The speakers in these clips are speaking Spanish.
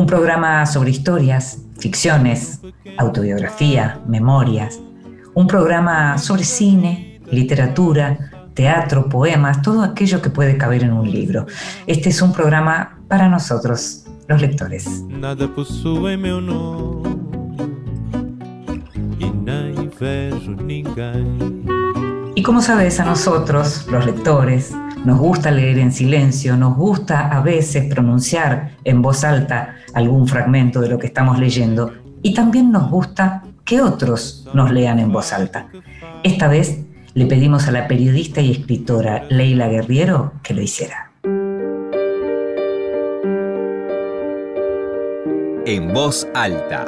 Un programa sobre historias, ficciones, autobiografía, memorias. Un programa sobre cine, literatura, teatro, poemas, todo aquello que puede caber en un libro. Este es un programa para nosotros, los lectores. Nada possui meu nome. Y como sabes, a nosotros, los lectores, nos gusta leer en silencio, nos gusta a veces pronunciar en voz alta algún fragmento de lo que estamos leyendo y también nos gusta que otros nos lean en voz alta. Esta vez le pedimos a la periodista y escritora Leila Guerriero que lo hiciera. En voz alta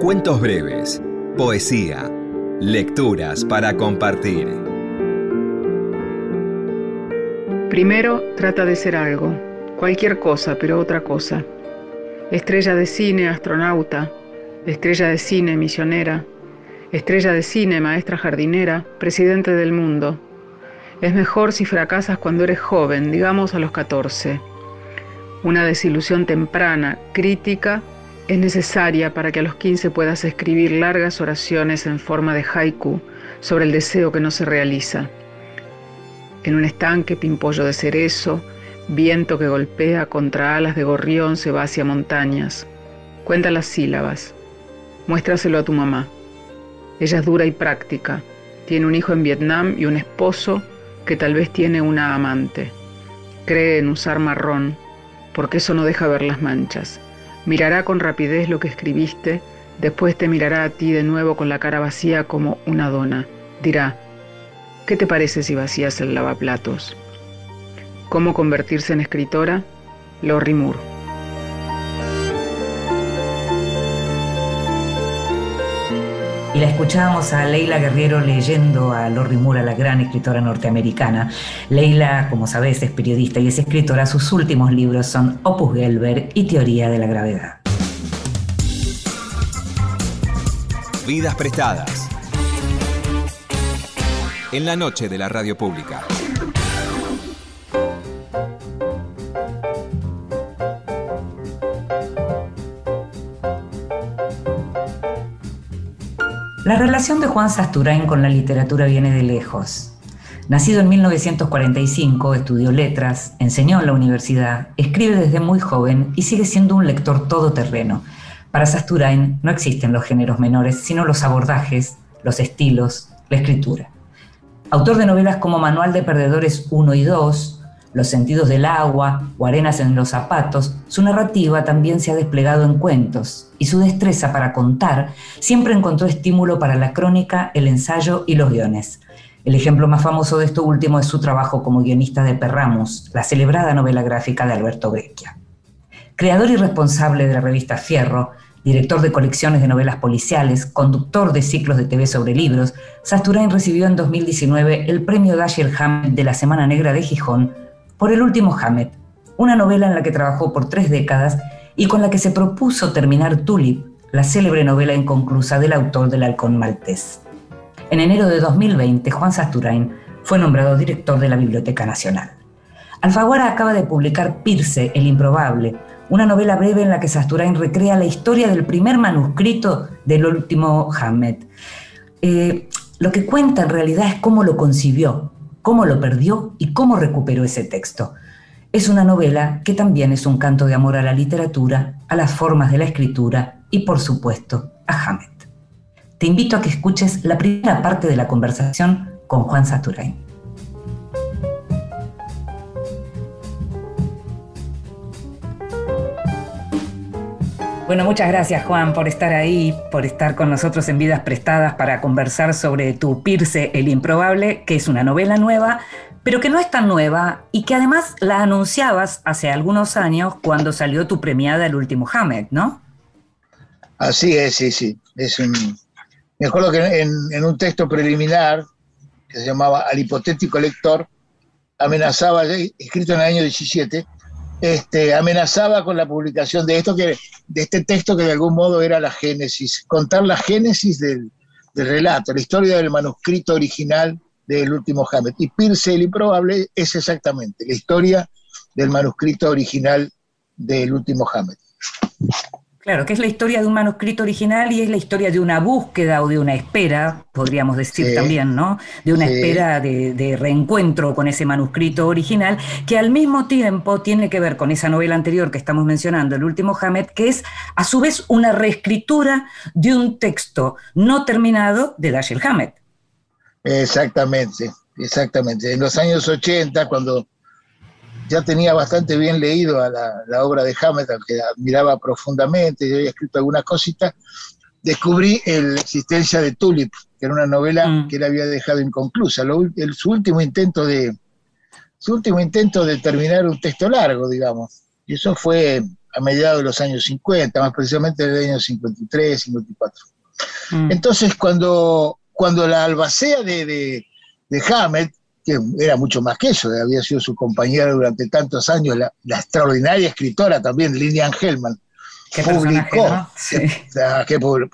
Cuentos breves, poesía, lecturas para compartir. Primero trata de ser algo, cualquier cosa, pero otra cosa. Estrella de cine, astronauta, estrella de cine, misionera, estrella de cine, maestra jardinera, presidente del mundo. Es mejor si fracasas cuando eres joven, digamos a los 14. Una desilusión temprana, crítica, es necesaria para que a los 15 puedas escribir largas oraciones en forma de haiku sobre el deseo que no se realiza. En un estanque, pimpollo de cerezo, viento que golpea contra alas de gorrión se va hacia montañas. Cuenta las sílabas. Muéstraselo a tu mamá. Ella es dura y práctica. Tiene un hijo en Vietnam y un esposo que tal vez tiene una amante. Cree en usar marrón, porque eso no deja ver las manchas. Mirará con rapidez lo que escribiste, después te mirará a ti de nuevo con la cara vacía como una dona. Dirá, ¿qué te parece si vacías el lavaplatos? ¿Cómo convertirse en escritora? Lorry Moore. y la escuchábamos a Leila Guerriero leyendo a Lori Moore, la gran escritora norteamericana. Leila, como sabes, es periodista y es escritora. Sus últimos libros son Opus Gelber y Teoría de la Gravedad. Vidas prestadas. En la noche de la radio pública. La relación de Juan Sasturain con la literatura viene de lejos. Nacido en 1945, estudió letras, enseñó en la universidad, escribe desde muy joven y sigue siendo un lector todoterreno. Para Sasturain no existen los géneros menores, sino los abordajes, los estilos, la escritura. Autor de novelas como Manual de Perdedores 1 y 2, los sentidos del agua o arenas en los zapatos, su narrativa también se ha desplegado en cuentos y su destreza para contar siempre encontró estímulo para la crónica, el ensayo y los guiones. El ejemplo más famoso de esto último es su trabajo como guionista de Perramus, la celebrada novela gráfica de Alberto Breccia. Creador y responsable de la revista Fierro, director de colecciones de novelas policiales, conductor de ciclos de TV sobre libros, Sasturain recibió en 2019 el premio Dashiell Hammett de la Semana Negra de Gijón por El último Hammett, una novela en la que trabajó por tres décadas y con la que se propuso terminar Tulip, la célebre novela inconclusa del autor del Halcón Maltés. En enero de 2020, Juan Sasturain fue nombrado director de la Biblioteca Nacional. Alfaguara acaba de publicar Pirce, el improbable, una novela breve en la que Sasturain recrea la historia del primer manuscrito del último Hammett. Eh, lo que cuenta en realidad es cómo lo concibió, cómo lo perdió y cómo recuperó ese texto. Es una novela que también es un canto de amor a la literatura, a las formas de la escritura y, por supuesto, a Hammett. Te invito a que escuches la primera parte de la conversación con Juan Saturain. Bueno, muchas gracias Juan por estar ahí, por estar con nosotros en Vidas Prestadas para conversar sobre tu Pirce, el Improbable, que es una novela nueva, pero que no es tan nueva y que además la anunciabas hace algunos años cuando salió tu premiada El Último Hamed, ¿no? Así es, sí, sí. Es un, me acuerdo que en, un texto preliminar que se llamaba Al hipotético lector, amenazaba, escrito en el año 17, este, amenazaba con la publicación de esto que, de este texto que de algún modo era la génesis, contar la génesis del, relato, la historia del manuscrito original del último Hammett. Y Pierce el improbable es exactamente la historia del manuscrito original del último Hammett. Claro, que es la historia de un manuscrito original y es la historia de una búsqueda o de una espera, podríamos decir también, ¿no? De una espera de, reencuentro con ese manuscrito original, que al mismo tiempo tiene que ver con esa novela anterior que estamos mencionando, El último Hamed, que es a su vez una reescritura de un texto no terminado de Dashiell Hammett. Exactamente, exactamente. En los años 80, cuando ya tenía bastante bien leído a la, obra de Hammett, al que admiraba profundamente, y había escrito algunas cositas, descubrí la existencia de Tulip, que era una novela mm. que él había dejado inconclusa, su último intento de su último intento de terminar un texto largo, digamos. Y eso fue a mediados de los años 50, más precisamente en el año 53, 54. Mm. Entonces, cuando, cuando la albacea de, de, de Hammett que era mucho más que eso, había sido su compañera durante tantos años, la, extraordinaria escritora también, Lilian Hellman. ¿Qué publicó,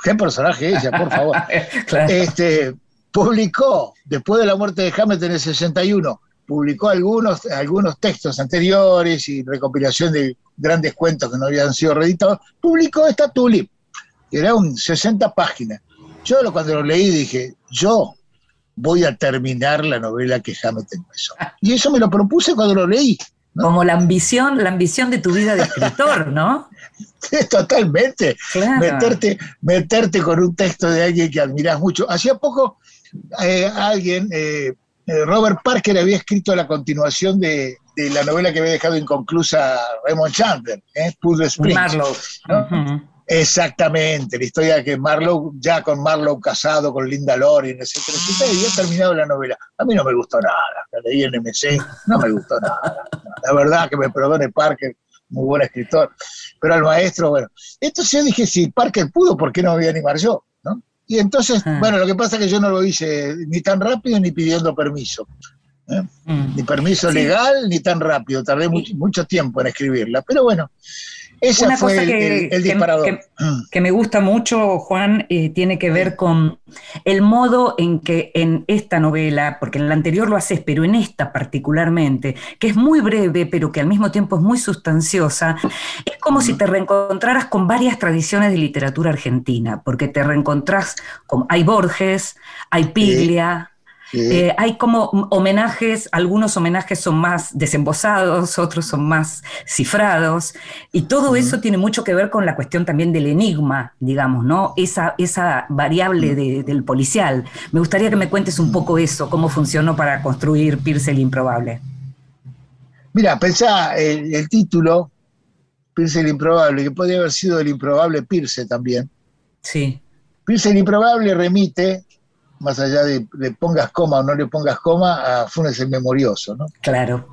¿qué, personaje ella, por favor. este, publicó, después de la muerte de Hamlet en el 61, publicó algunos, algunos textos anteriores y recopilación de grandes cuentos que no habían sido reeditados, publicó esta Tulip, que era un 60 páginas. Yo cuando lo leí dije, yo voy a terminar la novela que Hammett empezó. Y eso me lo propuse cuando lo leí. Como la ambición, la ambición de tu vida de escritor, ¿no? totalmente. Meterte, meterte con un texto de alguien que admiras mucho. Hacía poco eh, alguien, eh, eh, Robert Parker, había escrito la continuación de, la novela que había dejado inconclusa Raymond Chandler, ¿eh? Marlowe. Exactamente, la historia de que Marlowe, ya con Marlowe casado con Linda Loring, etcétera, etcétera, y ha terminado la novela. A mí no me gustó nada, la leí en MC, no me gustó nada. La verdad que me perdone Parker, muy buen escritor, pero al maestro, bueno. Entonces yo dije, si Parker pudo, ¿por qué no me voy a animar yo? ¿no? Y entonces, ah. bueno, lo que pasa es que yo no lo hice ni tan rápido ni pidiendo permiso. ¿eh? Mm. Ni permiso legal, ni tan rápido. Tardé mucho, mucho tiempo en escribirla. Pero bueno, una cosa que, Que, me gusta mucho, Juan, eh, tiene que ver con el modo en que en esta novela, porque en la anterior lo haces, pero en esta particularmente, que es muy breve, pero que al mismo tiempo es muy sustanciosa, es como si te reencontraras con varias tradiciones de literatura argentina, porque te reencontrás con, hay Borges, hay Piglia, eh, hay como homenajes, algunos homenajes son más desembosados, otros son más cifrados, y todo eso tiene mucho que ver con la cuestión también del enigma, digamos, ¿no? Esa, esa variable del policial. Me gustaría que me cuentes un poco eso, cómo funcionó para construir Pierce el Improbable. Mira, pensá el, el título, Pierce el Improbable, que podría haber sido el improbable Pierce también. Sí. Pierce el Improbable remite más allá de le pongas coma o no le pongas coma, a Funes el Memorioso, ¿no? Claro.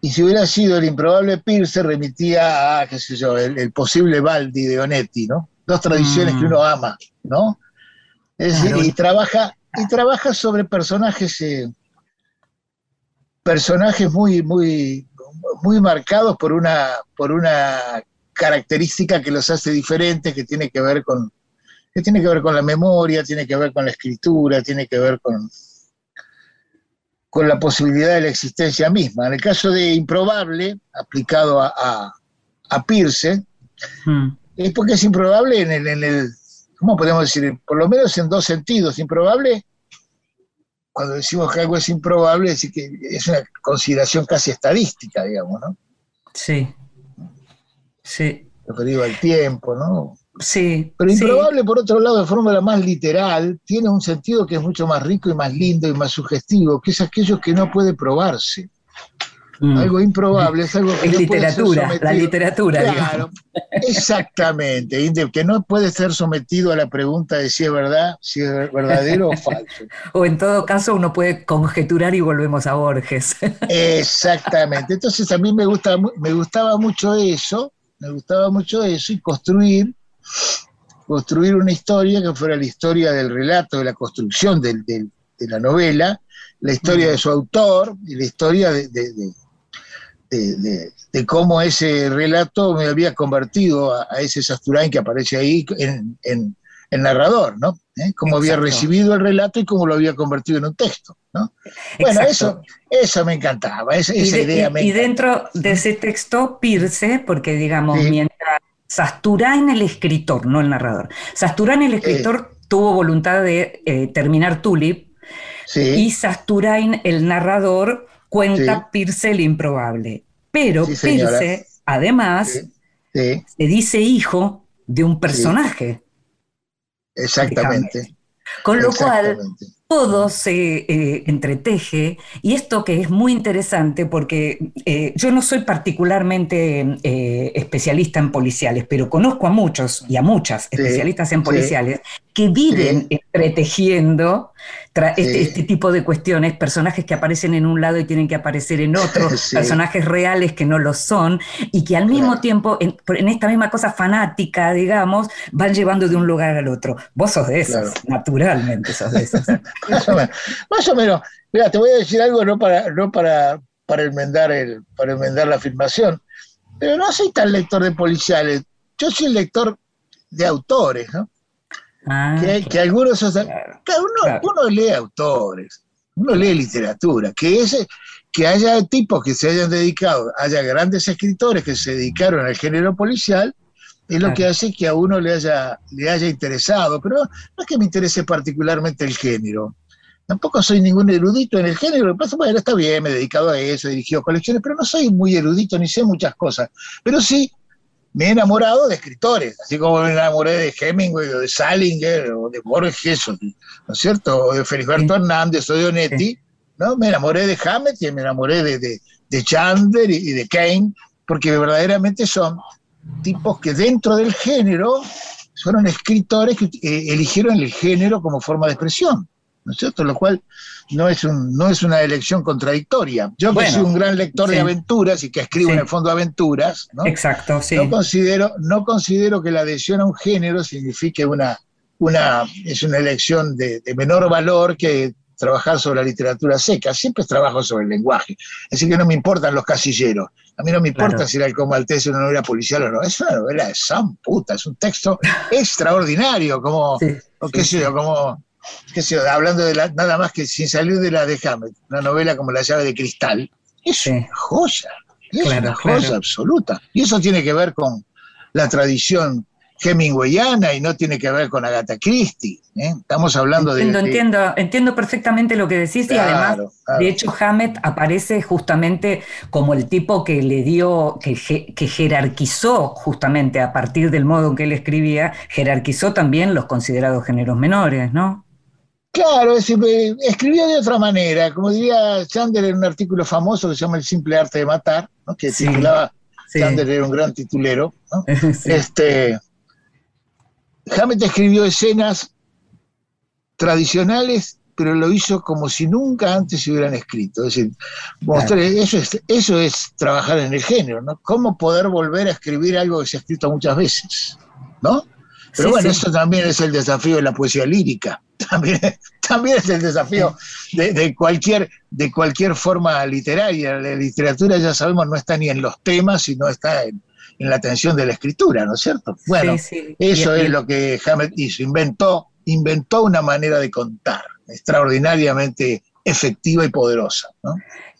Y si hubiera sido el improbable Pierce, remitía a, qué sé yo, el, posible Baldi de Onetti, ¿no? Dos tradiciones que mm. uno ama, ¿no? Es decir, y trabaja, y trabaja sobre personajes, eh, personajes muy, muy, muy marcados por una, por una característica que los hace diferentes, que tiene que ver con, que tiene que ver con la memoria, tiene que ver con la escritura, tiene que ver con, con la posibilidad de la existencia misma. En el caso de improbable, aplicado a, a, Pierce, hmm. es porque es improbable en el, en el, ¿cómo podemos decir? Por lo menos en dos sentidos. Improbable, cuando decimos que algo es improbable, es, que es una consideración casi estadística, digamos, ¿no? Sí. Sí. Referido al tiempo, ¿no? Sí. Pero improbable, por otro lado, de forma más literal, tiene un sentido que es mucho más rico y más lindo y más sugestivo, que es aquello que no puede probarse. Mm. Algo improbable, es algo que es literatura, la literatura. Claro, exactamente, que no puede ser sometido a la pregunta de si es verdad, si es verdadero o falso. O en todo caso uno puede conjeturar y volvemos a Borges. Exactamente, entonces a mí me, gusta, me gustaba mucho eso, me gustaba mucho eso y construir, construir una historia que fuera la historia del relato, de la construcción de la novela, la historia de su autor y la historia de, de, cómo ese relato me había convertido a, ese Sasturain que aparece ahí en, en, narrador, ¿no? ¿Eh? Cómo había recibido el relato y cómo lo había convertido en un texto, ¿no? Bueno, eso, eso me encantaba, esa, idea me Y dentro de ese texto, Pirce, porque digamos, mientras Sasturain el escritor, no el narrador, Sasturain el escritor tuvo voluntad de eh, terminar Tulip, y Sasturain el narrador cuenta Pirce el improbable. Pero Pirce, además, se dice hijo de un personaje. Exactamente. Con lo cual, todo se eh, entreteje. Y esto que es muy interesante porque eh, yo no soy particularmente eh, especialista en policiales, pero conozco a muchos y a muchas especialistas en policiales que viven entretejiendo este, este, tipo de cuestiones, personajes que aparecen en un lado y tienen que aparecer en otro, personajes reales que no lo son y que al mismo tiempo, en, esta misma cosa fanática, digamos, van llevando de un lugar al otro. Vos sos de esos, naturalmente sos de esos. más, o menos, Mira, te voy a decir algo no para, no para, para, enmendar el, para enmendar la afirmación, pero no soy tan lector de policiales. Yo soy lector de autores, ¿no? Ah, que, algunos, uno, uno, lee autores, uno lee literatura, que ese, que haya tipos que se hayan dedicado, haya grandes escritores que se dedicaron al género policial, es lo que hace que a uno le haya, le haya interesado, pero no es que me interese particularmente el género. Tampoco soy ningún erudito en el género, lo pasa, bueno, está bien, me he dedicado a eso, he dirigido colecciones, pero no soy muy erudito ni sé muchas cosas. Pero sí me he enamorado de escritores, así como me enamoré de Hemingway o de Salinger o de Borges, ¿no es cierto? O de Feliberto Hernández o de Onetti, ¿no? Me enamoré de Hammett y me enamoré de, de, Chandler y de Kane, porque verdaderamente son tipos que dentro del género fueron escritores que eh, eligieron el género como forma de expresión, ¿no es cierto? Lo cual no es, un, no es una elección contradictoria. Yo que soy un gran lector de aventuras y que escribo en el fondo aventuras, ¿no? Exacto, sí. No considero, no considero que la adhesión a un género signifique una, una, es una elección de, de menor valor que trabajar sobre la literatura seca, siempre trabajo sobre el lenguaje. Así que no me importan los casilleros. A mí no me importa si era el Comaltés una novela policial o no. Es una novela de san puta, es un texto extraordinario, como, qué sé yo, como, qué sé yo, hablando de la, nada más que sin salir de la de Hammett, una novela como La llave de cristal. Es una joya, es una joya absoluta. Y eso tiene que ver con la tradición hemingwayana y no tiene que ver con Agatha Christie. ¿eh? Estamos hablando de, Entiendo, entiendo perfectamente lo que decís y además, de hecho, Hammett aparece justamente como el tipo que le dio, que, que jerarquizó justamente a partir del modo en que él escribía, jerarquizó también los considerados géneros menores, ¿no? Claro, es escribía de otra manera, como diría Chandler en un artículo famoso que se llama El simple arte de matar, que titulaba, Chandler era un gran titulero, este, Hammett escribió escenas tradicionales, pero lo hizo como si nunca antes se hubieran escrito. Es decir, eso, es, eso es trabajar en el género, ¿no? Cómo poder volver a escribir algo que se ha escrito muchas veces, ¿no? Pero bueno, eso también es el desafío de la poesía lírica. También, también es el desafío de, cualquier, de cualquier forma literaria. La literatura, ya sabemos, no está ni en los temas, sino está en, en la atención de la escritura, ¿no es cierto? Bueno, eso es lo que Hammett hizo, inventó, inventó una manera de contar extraordinariamente efectiva y poderosa. ¿no?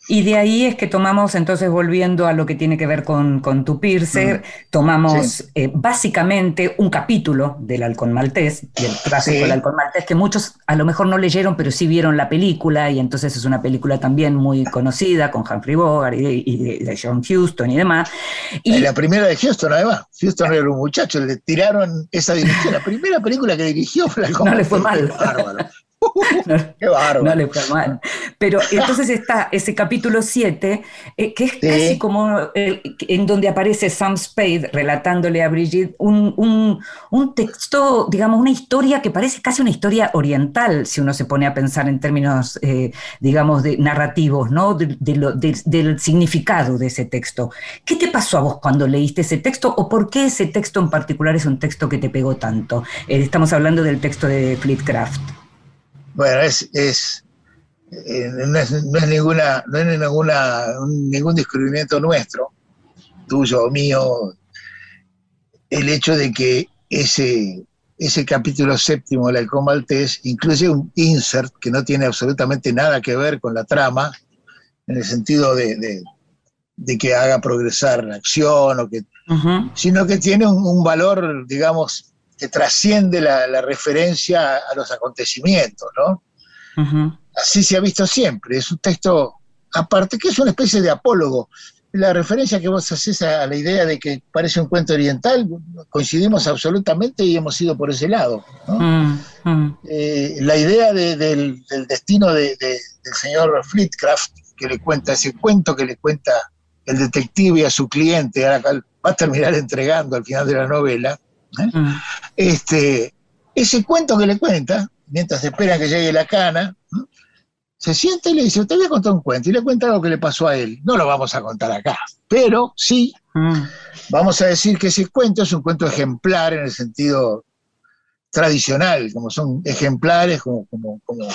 Y de ahí es que tomamos, entonces volviendo a lo que tiene que ver con, con tu Piercer, mm. tomamos eh, básicamente un capítulo del Halcón Maltés, del clásico del Halcón Maltés, que muchos a lo mejor no leyeron, pero sí vieron la película, y entonces es una película también muy conocida, con Humphrey Bogart y de, John Huston y demás. Y la primera de Houston, además. Houston era un muchacho, le tiraron esa dirección. La primera película que dirigió fue No le fue mal. Bárbaro. Qué bárbaro. No le fue mal. Pero entonces está ese capítulo 7, eh, que es Sí. casi como el- en donde aparece Sam Spade relatándole a Brigitte un, un- un texto, digamos, una historia que parece casi una historia oriental, si uno se pone a pensar en términos, eh, digamos, de narrativos, ¿no? De- de lo- de- del significado de ese texto. ¿Qué te pasó a vos cuando leíste ese texto o por qué ese texto en particular es un texto que te pegó tanto? Eh, estamos hablando del texto de Fleetcraft. Bueno, es, es, eh, no es, no es ninguna, no es ninguna, ningún descubrimiento nuestro, tuyo o mío, el hecho de que ese, ese capítulo séptimo del Halcón Maltés incluye un insert que no tiene absolutamente nada que ver con la trama, en el sentido de, de- de que haga progresar la acción, o que, sino que tiene un, un valor, digamos, que trasciende la, la referencia a los acontecimientos, ¿no? Ujú. así se ha visto siempre. Es un texto aparte, que es una especie de apólogo. La referencia que vos haces a la idea de que parece un cuento oriental, coincidimos absolutamente y hemos ido por ese lado. ¿no? Mm, mm. Eh, la idea de- del, del destino de- de- del señor Fleetcraft, que le cuenta ese cuento que le cuenta el detective a su cliente, a la cual va a terminar entregando al final de la novela, Mm. este, ese cuento que le cuenta, mientras esperan que llegue la cana, se siente y le dice, te voy a contar un cuento, y le cuenta algo que le pasó a él. No lo vamos a contar acá, pero sí Mm. vamos a decir que ese cuento es un cuento ejemplar en el sentido tradicional, como son ejemplares, como, como, como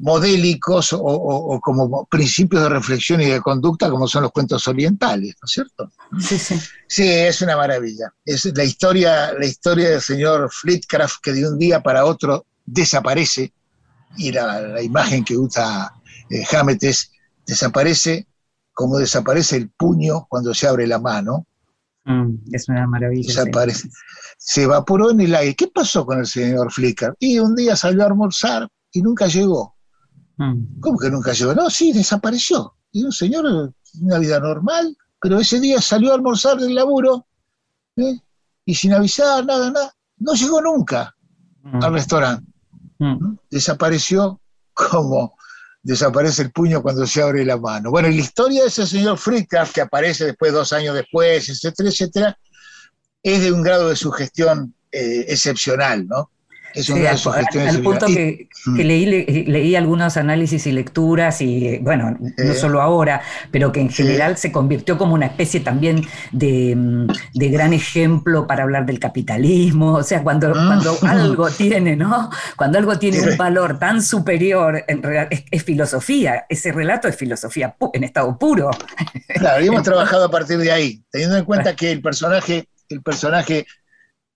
modélicos o, o- o como principios de reflexión y de conducta, como son los cuentos orientales, ¿no es cierto? Sí, sí. Sí, es una maravilla. Es la historia, la historia del señor Fleetcraft que de un día para otro desaparece y la, la imagen que usa eh, Hammett es desaparece como desaparece el puño cuando se abre la mano, Mm, Es una maravilla. sí. desaparece. Se evaporó en el aire. ¿Qué pasó con el señor Flickr? Y un día salió a almorzar y nunca llegó. Mm. ¿Cómo que nunca llegó? No, sí, desapareció. Y un señor, una vida normal, pero ese día salió a almorzar del laburo ¿eh? y sin avisar, nada, nada. No llegó nunca Mm. al restaurante. Mm. Desapareció como desaparece el puño cuando se abre la mano. Bueno, y la historia de ese señor Flickr, que aparece después, dos años después, etcétera, etcétera, es de un grado de sugestión eh, excepcional, ¿no? Es un Sí, al, al punto que, que leí, le- leí algunos análisis y lecturas y, eh, bueno, no Sí. solo ahora, pero que en general se convirtió como una especie también de, mm, de gran ejemplo para hablar del capitalismo, o sea, cuando, Mm. cuando algo tiene, ¿no? Cuando algo tiene un valor tan superior, en real- es, es filosofía, ese relato es filosofía en estado puro. Claro, y hemos trabajado a partir de ahí, teniendo en cuenta que el personaje, el personaje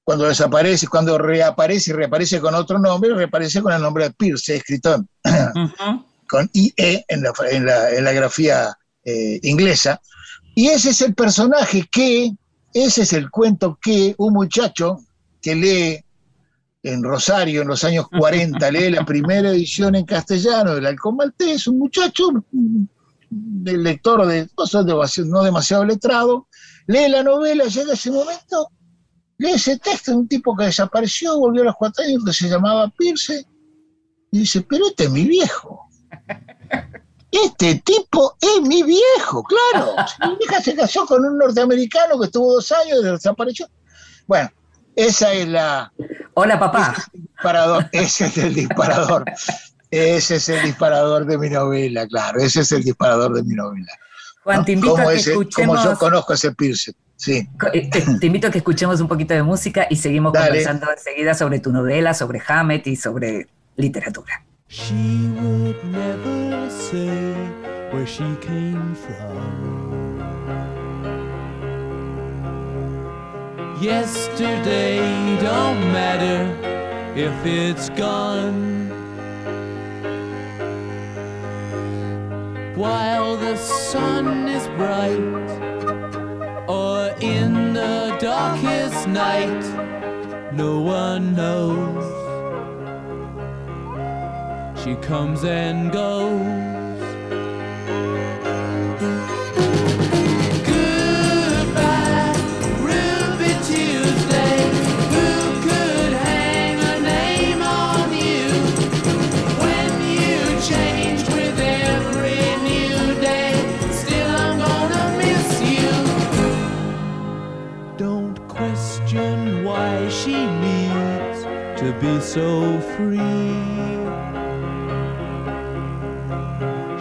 cuando desaparece, cuando reaparece y reaparece con otro nombre, reaparece con el nombre de Pierce, escrito en- Ujú. con IE en la, en la, en la grafía eh, inglesa. Y ese es el personaje que, ese es el cuento que un muchacho que lee en Rosario en los años 40, lee la primera edición en castellano del Halcón Maltés, un muchacho, del lector de, demasiado, no demasiado letrado, lee la novela, llega ese momento, lee ese texto de un tipo que desapareció, volvió a los cuatro años, que se llamaba Pierce, y dice, pero este es mi viejo. Este tipo es mi viejo, claro. Mi vieja se casó con un norteamericano que estuvo dos años y desapareció. Bueno, esa es la Hola, papá. disparador, ese es el disparador. Ese es el disparador de mi novela, claro. Ese es el disparador de mi novela. Juan, ¿no? te invito Como a que ese- escuchemos... Como yo conozco a ese Pierce. Sí. Eh, Te, te invito a que escuchemos un poquito de música y seguimos Dale. conversando enseguida sobre tu novela, sobre Hammett y sobre literatura. She would never say where she came from. Yesterday don't matter if it's gone. While the sun is bright, or in the darkest night, no one knows. She comes and goes. Be so free.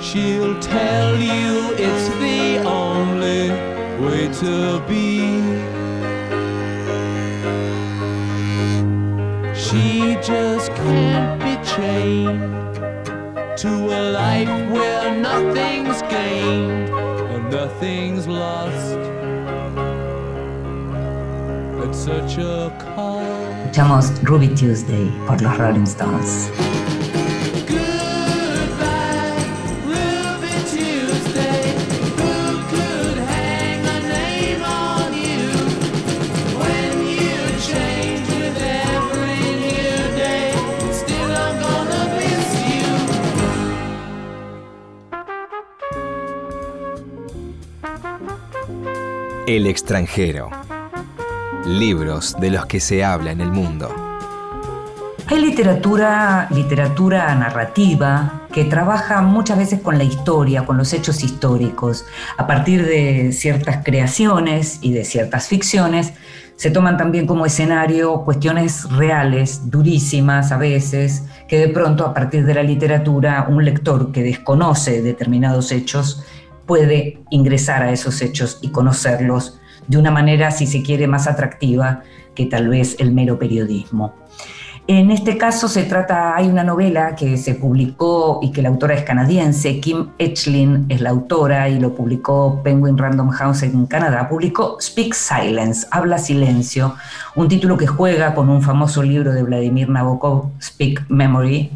She'll tell you it's the only way to be. She just can't be chained to a life where nothing's gained and nothing's lost. At such a cost. Escuchamos Ruby Tuesday por los Rolling Stones. El extranjero. Libros de los que se habla en el mundo. Hay literatura, literatura narrativa que trabaja muchas veces con la historia, con los hechos históricos. A partir de ciertas creaciones y de ciertas ficciones, se toman también como escenario cuestiones reales, durísimas a veces, que de pronto a partir de la literatura un lector que desconoce determinados hechos puede ingresar a esos hechos y conocerlos de una manera, si se quiere, más atractiva que tal vez el mero periodismo. En este caso se trata, hay una novela que se publicó y que la autora es canadiense, Kim Etchlin es la autora y lo publicó Penguin Random House en Canadá, publicó Speak Silence, Habla Silencio, un título que juega con un famoso libro de Vladimir Nabokov, Speak Memory,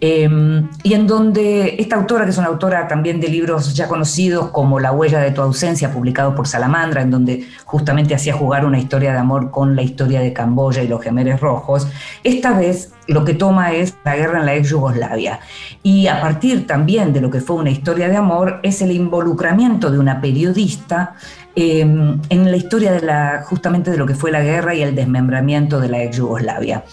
eh, y en donde esta autora, que es una autora también de libros ya conocidos como La huella de tu ausencia, publicado por Salamandra, en donde justamente hacía jugar una historia de amor con la historia de Camboya y los gemeres rojos, esta vez lo que toma es la guerra en la ex Yugoslavia. Y a partir también de lo que fue una historia de amor, es el involucramiento de una periodista eh, en la historia de la, justamente de lo que fue la guerra y el desmembramiento de la ex Yugoslavia.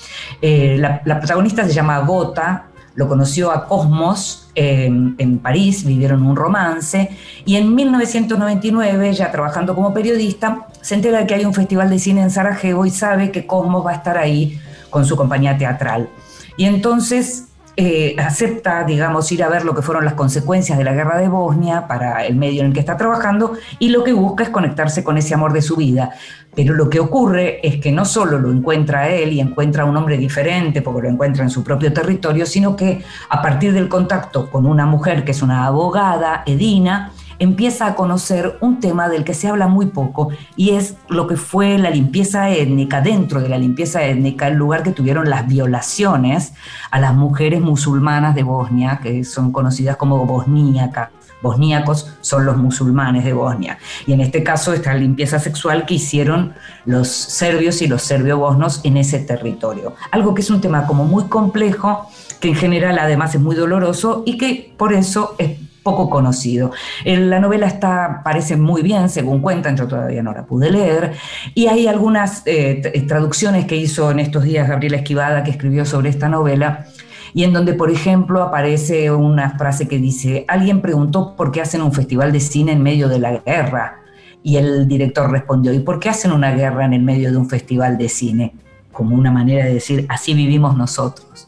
Eh, la, la protagonista se llama Gota, lo conoció a Cosmos en París, vivieron un romance y en 1999, ya trabajando como periodista, se entera de que hay un festival de cine en Sarajevo y sabe que Cosmos va a estar ahí con su compañía teatral. Y entonces eh, acepta, digamos, ir a ver lo que fueron las consecuencias de la guerra de Bosnia para el medio en el que está trabajando y lo que busca es conectarse con ese amor de su vida. Pero lo que ocurre es que no solo lo encuentra él y encuentra a un hombre diferente porque lo encuentra en su propio territorio, sino que a partir del contacto con una mujer que es una abogada, Edina, empieza a conocer un tema del que se habla muy poco y es lo que fue la limpieza étnica, dentro de la limpieza étnica, el lugar que tuvieron las violaciones a las mujeres musulmanas de Bosnia, que son conocidas como bosníacas. Bosníacos son los musulmanes de Bosnia. Y en este caso, esta limpieza sexual que hicieron los serbios y los serbio-bosnos en ese territorio. Algo que es un tema como muy complejo, que en general además es muy doloroso y que por eso es poco conocido. La novela está, parece muy bien, según cuentan, yo todavía no la pude leer, y hay algunas eh, traducciones que hizo en estos días Gabriela Esquivada, que escribió sobre esta novela, y en donde, por ejemplo, aparece una frase que dice, alguien preguntó por qué hacen un festival de cine en medio de la guerra, y el director respondió, ¿y por qué hacen una guerra en el medio de un festival de cine? Como una manera de decir, así vivimos nosotros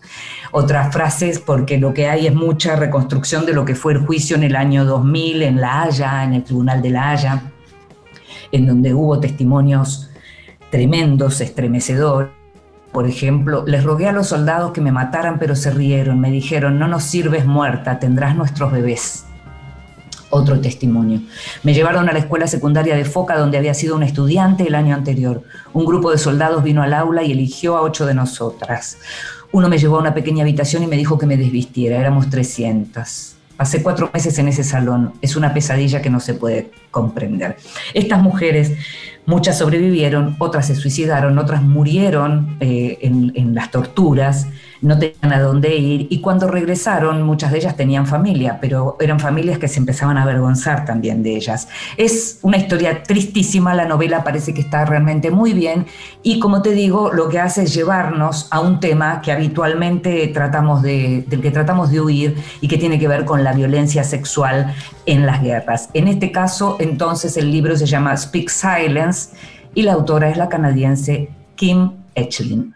otras frases, porque lo que hay es mucha reconstrucción de lo que fue el juicio en el año 2000 en La Haya, en el Tribunal de La Haya, en donde hubo testimonios tremendos, estremecedores. Por ejemplo, les rogué a los soldados que me mataran, pero se rieron. Me dijeron, no nos sirves muerta, tendrás nuestros bebés. Otro testimonio. Me llevaron a la escuela secundaria de Foca, donde había sido un estudiante el año anterior. Un grupo de soldados vino al aula y eligió a ocho de nosotras. Uno me llevó a una pequeña habitación y me dijo que me desvistiera. Éramos 300. Pasé cuatro meses en ese salón. Es una pesadilla que no se puede comprender. Estas mujeres, muchas sobrevivieron, otras se suicidaron, otras murieron eh, en, en las torturas no tenían a dónde ir y cuando regresaron muchas de ellas tenían familia, pero eran familias que se empezaban a avergonzar también de ellas. Es una historia tristísima, la novela parece que está realmente muy bien y como te digo, lo que hace es llevarnos a un tema que habitualmente tratamos de, del que tratamos de huir y que tiene que ver con la violencia sexual en las guerras. En este caso, entonces, el libro se llama Speak Silence y la autora es la canadiense Kim Echlin.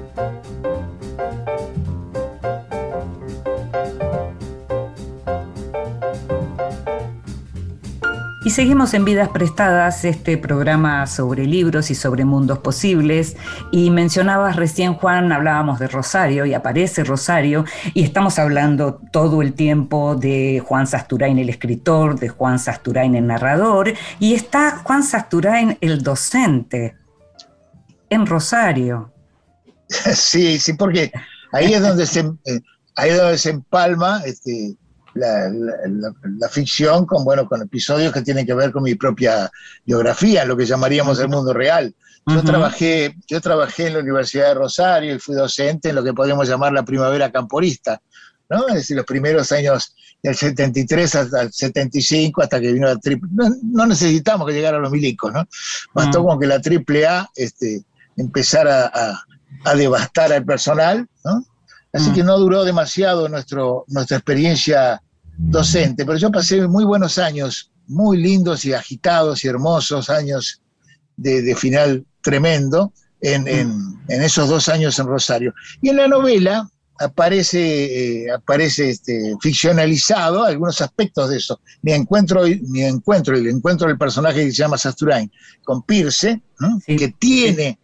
Seguimos en Vidas Prestadas, este programa sobre libros y sobre mundos posibles. Y mencionabas recién, Juan, hablábamos de Rosario y aparece Rosario y estamos hablando todo el tiempo de Juan Sasturain, el escritor, de Juan Sasturain, el narrador, y está Juan Sasturain, el docente, en Rosario. Sí, sí, porque ahí es donde se, eh, ahí es donde se empalma este, la, ficción con, bueno, con episodios que tienen que ver con mi propia biografía, lo que llamaríamos el mundo real. Yo, trabajé, yo trabajé en la Universidad de Rosario y fui docente en lo que podemos llamar la primavera camporista, ¿no? es decir, los primeros años del 73 hasta el 75, hasta que vino la triple... No, necesitamos que llegaran los milicos, ¿no? Bastó con que la triple A este, empezara a, a devastar al personal, ¿no? Así mm. que no duró demasiado nuestro, nuestra experiencia docente, pero yo pasé muy buenos años, muy lindos y agitados y hermosos años de, final tremendo en, mm. en, esos dos años en Rosario. Y en la novela aparece, eh, aparece este, ficcionalizado algunos aspectos de eso. Mi encuentro, mi encuentro, el encuentro del personaje que se llama Sasturain con Pirce, que tiene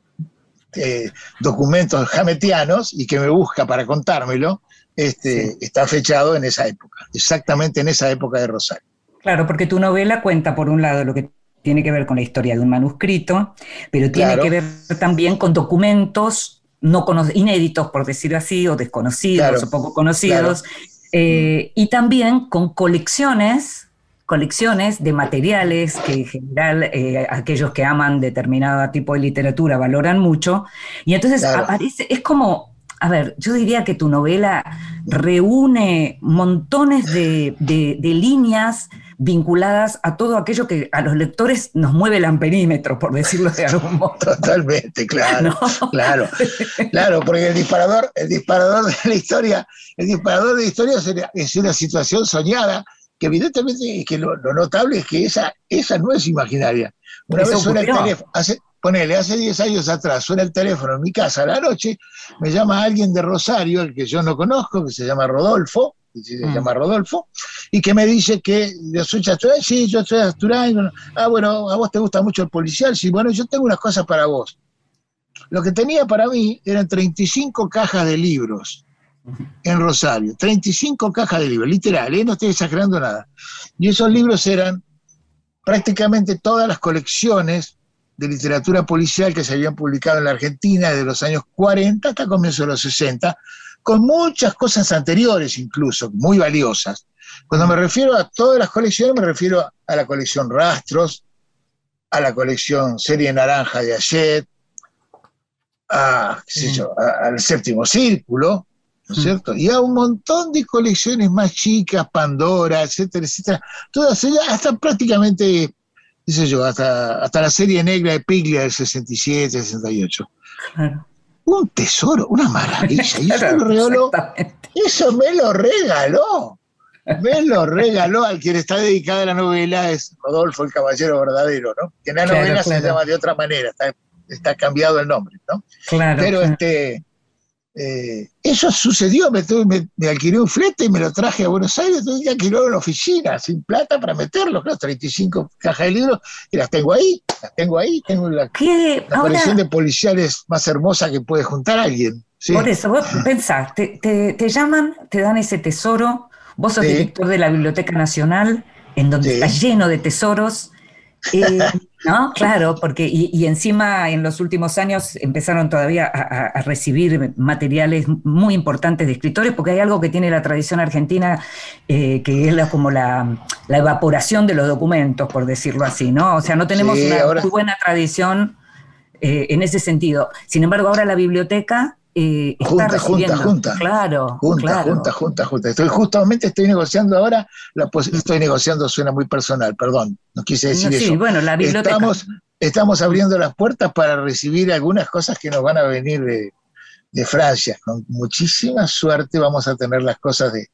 eh, documentos jametianos y que me busca para contármelo, este, está fechado en esa época, exactamente en esa época de Rosario. Claro, porque tu novela cuenta, por un lado, lo que tiene que ver con la historia de un manuscrito, pero tiene que ver también con documentos no inéditos, por decirlo así, o desconocidos o poco conocidos, eh, y también con colecciones colecciones de materiales que en general eh, aquellos que aman determinado tipo de literatura valoran mucho. Y entonces aparece, es como, a ver, yo diría que tu novela reúne montones de, líneas vinculadas a todo aquello que a los lectores nos mueve el amperímetro, por decirlo de algún modo. Totalmente, claro, claro, claro, porque el disparador, el disparador de la historia, el disparador de la historia es una situación soñada que evidentemente que lo, notable es que esa, esa no es imaginaria. Una vez suena el teléfono, hace, ponele, hace 10 años atrás suena el teléfono en mi casa a la noche, me llama alguien de Rosario, el que yo no conozco, que se llama Rodolfo, que se mm. llama Rodolfo, y que me dice que yo soy Asturiano, sí, yo soy Asturiano, ah, bueno, a vos te gusta mucho el policial, sí, bueno, yo tengo unas cosas para vos. Lo que tenía para mí eran 35 cajas de libros en Rosario, 35 cajas de libros, literal, ¿eh? no estoy exagerando nada. Y esos libros eran prácticamente todas las colecciones de literatura policial que se habían publicado en la Argentina desde los años 40 hasta comienzos de los 60, con muchas cosas anteriores incluso, muy valiosas. Cuando me refiero a todas las colecciones, me refiero a la colección Rastros, a la colección Serie Naranja de Ayet, a, al Séptimo Círculo, ¿no es mm. cierto? Y a un montón de colecciones más chicas, Pandora, etcétera, etcétera, todas ellas, hasta prácticamente, qué sé yo, hasta, hasta la serie negra de Piglia del 67, 68. Un tesoro, una maravilla. Y eso, me lo regaló, eso me lo regaló. Me lo regaló al quien está dedicada la novela, es Rodolfo el Caballero Verdadero, ¿no? Que en la novela se llama de otra manera, está, está cambiado el nombre, ¿no? Claro, Pero este eh, eso sucedió, me, me, alquilé un flete y me lo traje a Buenos Aires, tuve que alquilar una oficina sin plata para meterlo, claro, 35 cajas de libros, y las tengo ahí, las tengo ahí, tengo la, colección de policiales más hermosa que puede juntar alguien. Por eso, vos pensás, te, llaman, te dan ese tesoro, vos sos director de la Biblioteca Nacional, en donde está lleno de tesoros, eh, ¿No? Claro, porque y, encima en los últimos años empezaron todavía a, recibir materiales muy importantes de escritores, porque hay algo que tiene la tradición argentina, eh, que es como la, evaporación de los documentos, por decirlo así, ¿no? O sea, no tenemos una muy buena tradición eh, en ese sentido. Sin embargo, ahora la biblioteca eh, está Junta, recibiendo. junta, junta. Claro, Junta, claro. junta, junta, junta. Estoy justamente estoy negociando ahora, la estoy negociando, suena muy personal, perdón, no quise decir No, sí, eso. bueno, la biblioteca. Estamos, estamos abriendo las puertas para recibir algunas cosas que nos van a venir de, de Francia. Con muchísima suerte vamos a tener las cosas de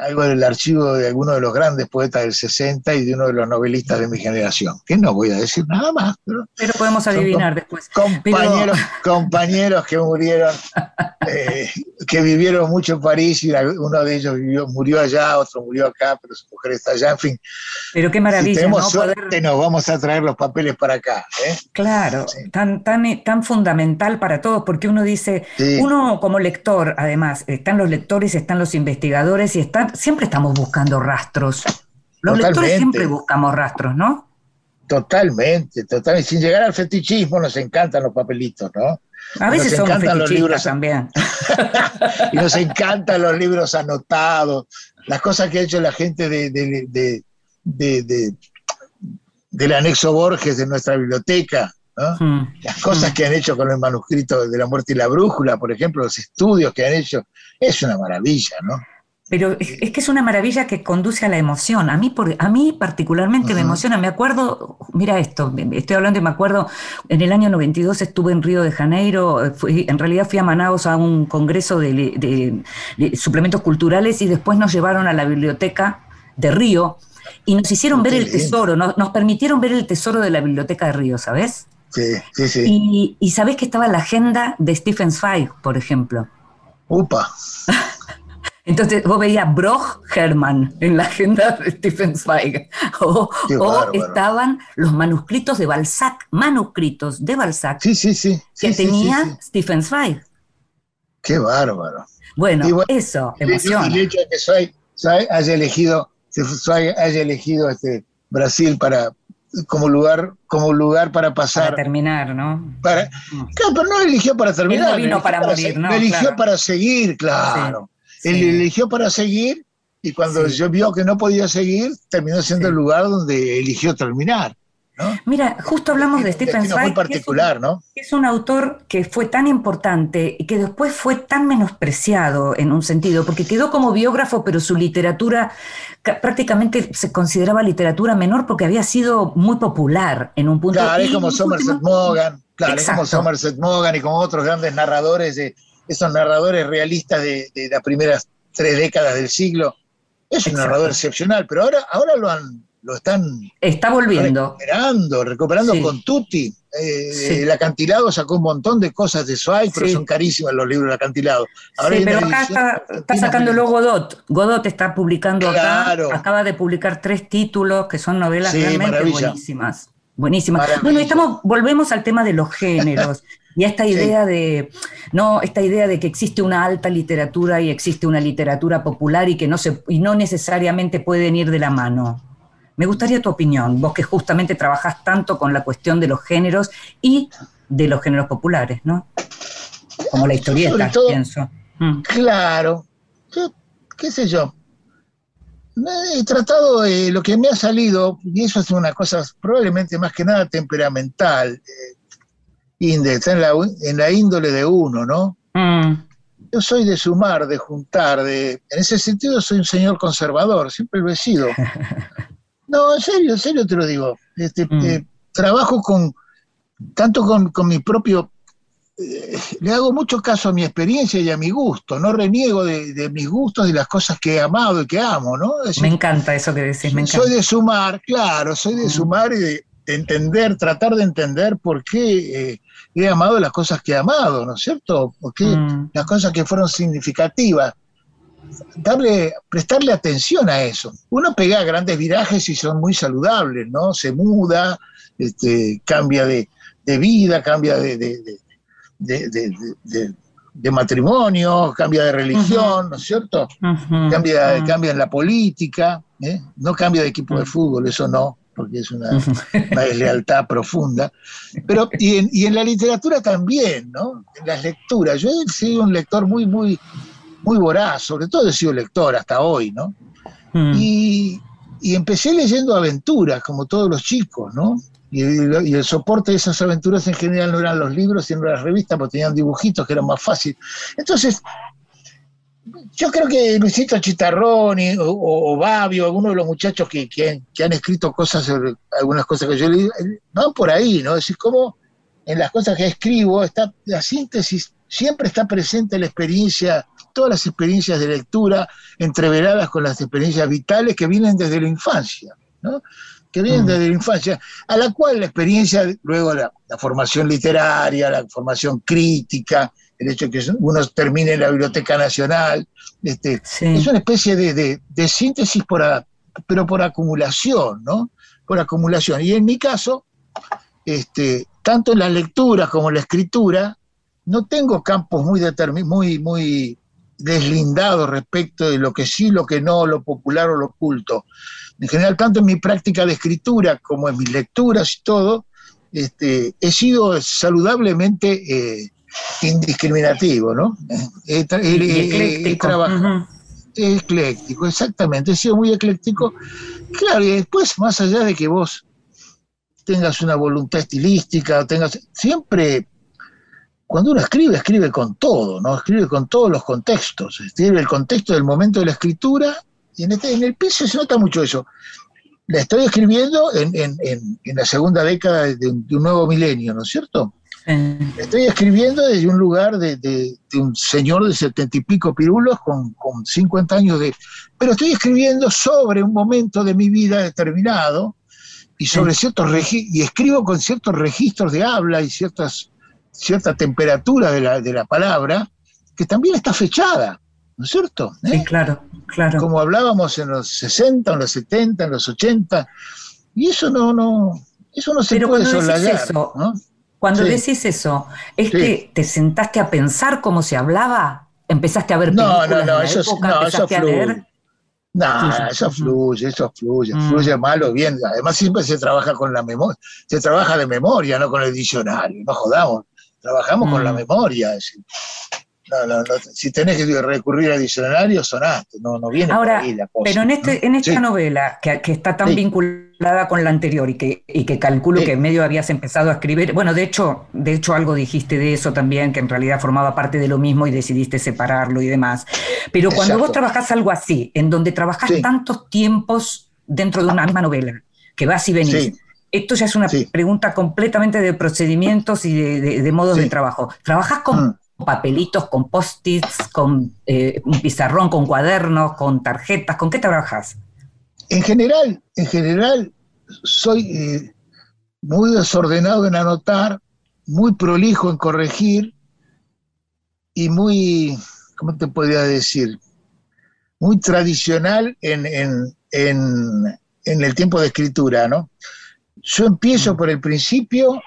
algo del archivo de alguno de los grandes poetas del 60 y de uno de los novelistas de mi generación. Que no voy a decir nada más, pero Pero podemos adivinar después. compañeros, compañeros que murieron, eh, que vivieron mucho en París y uno de ellos vivió, murió allá, otro murió acá, pero su mujer está allá, en fin. Pero qué Si maravilla, tenemos ¿no? suerte, Poder- nos vamos a traer los papeles para acá. ¿eh? Claro, Sí. tan, tan, tan fundamental para todos, porque uno dice, Sí. uno como lector, además, están los lectores, están los investigadores y siempre estamos buscando rastros. Los lectores siempre buscamos rastros, ¿no? Totalmente, totalmente. Sin llegar al fetichismo, nos encantan los papelitos, ¿no? A veces Nos somos encantan los libros. también. Y nos encantan los libros anotados, las cosas que ha hecho la gente de, de- de- de- de- del anexo Borges de nuestra biblioteca, ¿no? Mm. las cosas que han hecho con el manuscrito de la muerte y la brújula, por ejemplo, los estudios que han hecho, es una maravilla, ¿no? Pero es, es que es una maravilla que conduce a la emoción. A mí, por, a mí particularmente me emociona. Me acuerdo, mira esto, estoy hablando y me acuerdo, en el año 92 estuve en Río de Janeiro, eh, fui- en realidad fui a Manaus a un congreso de, de- de suplementos culturales y después nos llevaron a la biblioteca de Río y nos hicieron ver Qué el tesoro, nos, nos permitieron ver el tesoro de la biblioteca de Río, ¿sabes? Sí, sí, sí. Y, y sabés que estaba la agenda de Stephen Zweig, por ejemplo. Upa. Entonces vos veías Broch Hermann en la agenda de Stephen Zweig. O, Qué o bárbaro. estaban los manuscritos de Balzac, manuscritos de Balzac Sí, sí, sí. que tenía. Stephen Zweig. Qué bárbaro. Bueno, eso, emociona. el hecho de que Zweig, Zweig haya elegido, Zweig haya elegido este Brasil para como lugar, como lugar para Para pasar. terminar, ¿no? Para, claro, pero no eligió para terminar. Él no vino eligió para morir, se- no, eligió claro. para seguir, claro. Sí, Él sí. eligió para seguir y cuando Sí. yo vio que no podía seguir, terminó siendo Sí. el lugar donde eligió terminar. ¿no? Mira, justo hablamos de Stephen destino muy Zweig. que es un- particular, ¿no? Es un autor que fue tan importante y que después fue tan menospreciado en un sentido, porque quedó como biógrafo, pero su literatura ca- prácticamente se consideraba literatura menor porque había sido muy popular en un punto. Claro, es como Somerset Maugham, claro, es como. Somerset Maugham y como otros grandes narradores, de, esos narradores realistas de, de las primeras tres décadas del siglo. Es un Exacto. narrador excepcional, pero ahora, ahora lo han, lo están Está volviendo. recuperando, recuperando Sí. con Tutti. Eh, Sí. El acantilado sacó un montón de cosas de Zweig, pero son carísimas los libros del acantilado. Ahora pero acá está, está sacándolo Godot. Godot está publicando Claro. acá, acaba de publicar tres títulos que son novelas realmente maravilla. buenísimas. Buenísimas. Maravilla. Bueno, estamos, volvemos al tema de los géneros y a esta Sí. idea de, no, esta idea de que existe una alta literatura y existe una literatura popular y que no se, y no necesariamente pueden ir de la mano. Me gustaría tu opinión, vos que justamente trabajás tanto con la cuestión de los géneros y de los géneros populares, ¿no? Como la historieta, todo- pienso. Mm. Claro, yo, qué sé yo. He tratado de lo que me ha salido, y eso es una cosa probablemente más que nada temperamental, eh, está en la, en la índole de uno, ¿no? Mm. Yo soy de sumar, de juntar, de, en ese sentido soy un señor conservador, siempre lo he sido. No, en serio, en serio te lo digo. Este, Mm. eh, trabajo con, tanto con, con mi propio, eh, le hago mucho caso a mi experiencia y a mi gusto, no reniego de, de mis gustos y las cosas que he amado y que amo, ¿no? Decir, Me encanta eso que decís, me encanta. soy de sumar, claro, soy de Mm. sumar y de, de entender, tratar de entender por qué eh, he amado las cosas que he amado, ¿no es cierto? Por qué Mm. las cosas que fueron significativas. Darle, prestarle atención a eso. Uno pega grandes virajes y son muy saludables, ¿no? Se muda, este, cambia de, de vida, cambia de, de- de- matrimonio, cambia de religión, ¿no es cierto? Cambia, cambia en la política, ¿eh? no cambia de equipo de Mm. fútbol, eso no, porque es una, una deslealtad profunda. Pero, y en, y en la literatura también, ¿no? En las lecturas. Yo he sido un lector muy, muy, muy voraz, sobre todo he sido lector hasta hoy, ¿no? Mm. Y, y empecé leyendo aventuras, como todos los chicos, ¿no? Y, y, el soporte de esas aventuras en general no eran los libros, sino las revistas, porque tenían dibujitos que eran más fáciles. Entonces, yo creo que Luisito Chitarroni o, o, Babio, algunos de los muchachos que, que, que, han escrito cosas sobre algunas cosas que yo leí, van por ahí, ¿no? Es decir, como en las cosas que escribo, está, la síntesis siempre está presente la experiencia, todas las experiencias de lectura entreveradas con las experiencias vitales que vienen desde la infancia, ¿no? que vienen mm. desde la infancia, a la cual la experiencia, luego la, la formación literaria, la formación crítica, el hecho de que uno termine en la Biblioteca Nacional, este, sí. es una especie de, de, de síntesis, por a, pero por acumulación, ¿no? Por acumulación. Y en mi caso, este, tanto en la lectura como en la escritura, no tengo campos muy, muy, muy deslindados respecto de lo que sí, lo que no, lo popular o lo oculto. En general, tanto en mi práctica de escritura como en mis lecturas y todo, este, he sido saludablemente eh, indiscriminativo, ¿no? He, he, he, he trabajado. Uh -huh. Ecléctico, exactamente, he sido muy ecléctico. Claro, y después, más allá de que vos tengas una voluntad estilística, o tengas. Siempre, cuando uno escribe, escribe con todo, ¿no? Escribe con todos los contextos. Escribe el contexto del momento de la escritura, y en, este, en el piso se nota mucho eso. La estoy escribiendo en, en, en, en la segunda década de, de un nuevo milenio, ¿no es cierto? Estoy escribiendo desde un lugar de, de, de, un señor de setenta y pico pirulos con, con 50 años de... Pero estoy escribiendo sobre un momento de mi vida determinado y sobre sí. ciertos y escribo con ciertos registros de habla y ciertas, cierta temperatura de la, de la palabra que también está fechada, ¿no es cierto? ¿Eh? Sí, claro, claro. Como hablábamos en los 60, en los 70, en los 80, y eso no, no, eso no se Pero puede eso, ¿no? Cuando Sí. decís eso, ¿es Sí. que te sentaste a pensar cómo se hablaba? ¿Empezaste a ver No, películas no, no, de la eso, es- época? no, eso ¿Empezaste a fluye. leer? No, eso fluye, eso fluye, Mm. fluye mal o bien. Además siempre se trabaja con la memoria, se trabaja de memoria, no con el diccionario, no jodamos. Trabajamos con Mm. la memoria. es decir, No, no, no, si tenés que recurrir al diccionario, sonaste, no, no viene Ahora, por ahí la cosa. Pero en, este, en esta Sí. novela, que, que está tan Sí. vinculada con la anterior y que, y que calculo Sí. que en medio habías empezado a escribir, bueno, de hecho, de hecho algo dijiste de eso también, que en realidad formaba parte de lo mismo y decidiste separarlo y demás. Pero cuando Exacto. vos trabajás algo así, en donde trabajás tantos tiempos dentro de una misma novela, que vas y venís, esto ya es una pregunta completamente de procedimientos y de, de- de modos de trabajo. ¿Trabajás con Mm. Papelitos, con post-its, con eh, un pizarrón, con cuadernos, con tarjetas? ¿Con qué trabajas? En general, en general, soy eh, muy desordenado en anotar, muy prolijo en corregir y muy, ¿cómo te podría decir? Muy tradicional en, en, en, en el tiempo de escritura, ¿no? Yo empiezo por el principio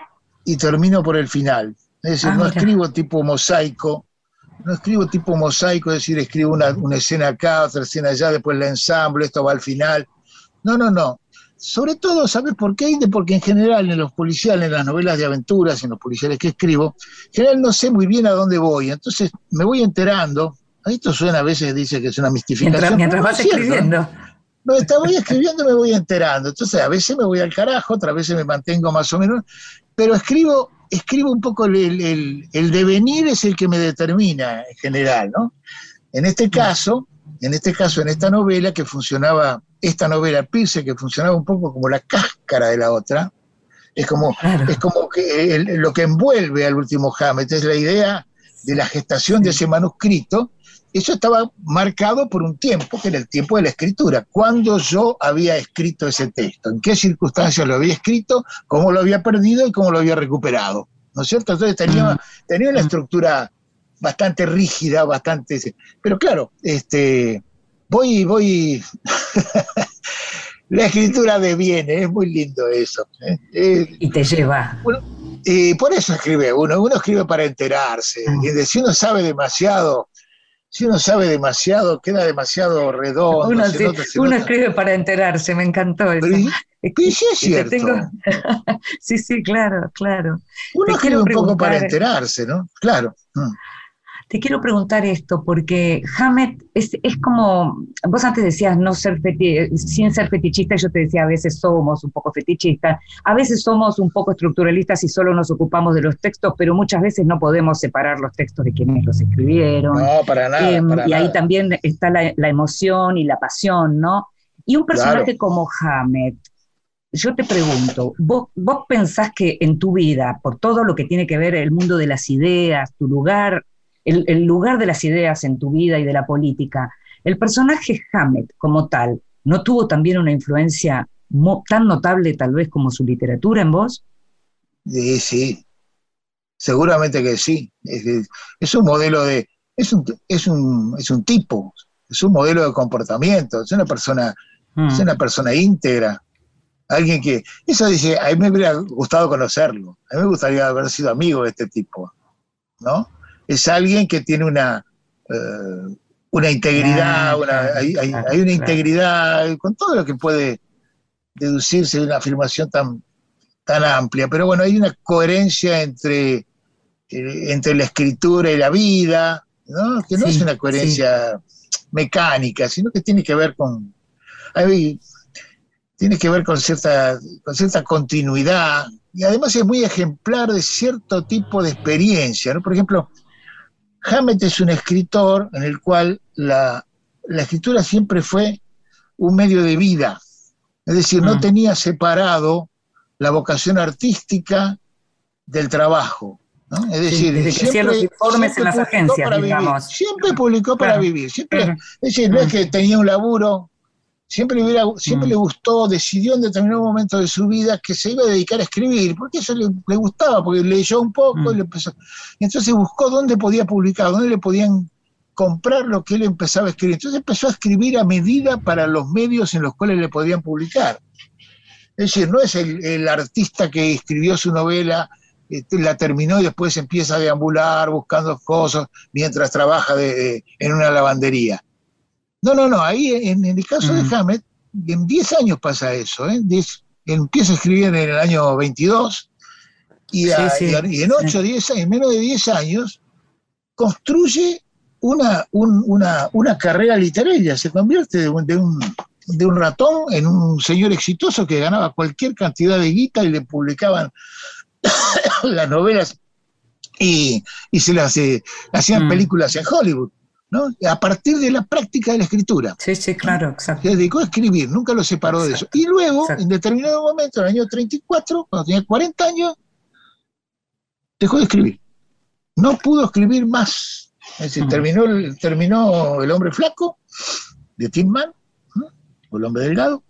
y termino por el final. Es decir, Ah, no escribo tipo mosaico, no escribo tipo mosaico, es decir, escribo una, una escena acá, otra escena allá, después la ensamblo, esto va al final. No, no, no. Sobre todo, ¿sabes por qué? Porque en general en los policiales, en las novelas de aventuras, en los policiales que escribo, en general no sé muy bien a dónde voy. Entonces me voy enterando. Esto suena a veces, dice que es una mistificación. Mientras, mientras no vas escribiendo. No, está, voy escribiendo y me voy enterando. Entonces, a veces me voy al carajo, otras veces me mantengo más o menos, pero escribo, escribo un poco el, el- el- el devenir es el que me determina en general, ¿no? En este caso, en este caso, en esta novela que funcionaba, esta novela Pirce, que funcionaba un poco como la cáscara de la otra, es como, Claro. es como que el- lo que envuelve al último Hammett, es la idea de la gestación de ese manuscrito, eso estaba marcado por un tiempo, que era el tiempo de la escritura, cuando yo había escrito ese texto, en qué circunstancias lo había escrito, cómo lo había perdido y cómo lo había recuperado, ¿no es cierto? Entonces tenía, Mm. tenía una estructura bastante rígida, bastante... Pero claro, este, voy, voy... la escritura deviene, es muy lindo eso. ¿eh? Eh, Y te lleva. y por eso escribe uno, uno escribe para enterarse. Mm. Y de- si uno sabe demasiado, si uno sabe demasiado, queda demasiado redondo. Uno, se sí, nota, se uno nota. escribe para enterarse, me encantó eso. Pero sí es cierto. tengo- Sí, sí, claro, claro. Uno te escribe un poco para enterarse, ¿no? Claro. Mm. Te quiero preguntar esto, porque Hammett es, como, vos antes decías no ser sin ser fetichista, yo te decía a veces somos un poco fetichistas, a veces somos un poco estructuralistas y solo nos ocupamos de los textos, pero muchas veces no podemos separar los textos de quienes los escribieron. No, para nada. Em, y ahí también está la, emoción y la pasión, ¿no? Y un personaje como Hammett, yo te pregunto, ¿vos, ¿vos pensás que en tu vida, por todo lo que tiene que ver el mundo de las ideas, tu lugar el, lugar de las ideas en tu vida y de la política, el personaje Hammett como tal, ¿no tuvo también una influencia tan notable tal vez como su literatura en vos? Sí, sí, seguramente que sí. Es, un modelo de, es un, es, un, es un tipo, es un modelo de comportamiento, es una persona, es mm. una persona íntegra. Alguien que, eso dice, a mí me hubiera gustado conocerlo, a mí me gustaría haber sido amigo de este tipo, ¿no? Es alguien que tiene una, eh, una integridad, hay, una integridad con todo lo que puede deducirse de una afirmación tan, tan amplia. Pero bueno, hay una coherencia entre, eh, entre la escritura y la vida, que no es una coherencia mecánica, sino que tiene que ver con... tiene que ver con cierta, con cierta continuidad y además es muy ejemplar de cierto tipo de experiencia. ¿no? Por ejemplo, Hammett es un escritor en el cual la, escritura siempre fue un medio de vida, es decir, no mm. tenía separado la vocación artística del trabajo. Es decir, siempre, los informes en las agencias, digamos. Siempre publicó para vivir. Siempre, es decir, no es que tenía un laburo siempre, hubiera, siempre mm. le gustó, decidió en determinado momento de su vida que se iba a dedicar a escribir, porque eso le, gustaba, porque leyó un poco y, mm. le empezó. y entonces buscó dónde podía publicar, dónde le podían comprar lo que él empezaba a escribir. Entonces empezó a escribir a medida para los medios en los cuales le podían publicar. Es decir, no es el, artista que escribió su novela, este, la terminó y después empieza a deambular buscando cosas mientras trabaja en una lavandería. No, no, no, ahí en, el caso de Hammett, en 10 años pasa eso, ¿eh? empieza a escribir en el año 22 y, en 8, 10 años, en menos de 10 años, construye una, una, carrera literaria, se convierte de un, de un, ratón en un señor exitoso que ganaba cualquier cantidad de guita y le publicaban las novelas y, se las eh, hacían mm. películas en Hollywood. A partir de la práctica de la escritura. Sí, sí, claro, exacto. Se dedicó a escribir, nunca lo separó de eso. Y luego, en determinado momento, en el año 34, cuando tenía 40 años, dejó de escribir. No pudo escribir más. Es decir, terminó, el, terminó El hombre flaco, de Tim Mann, o El hombre delgado,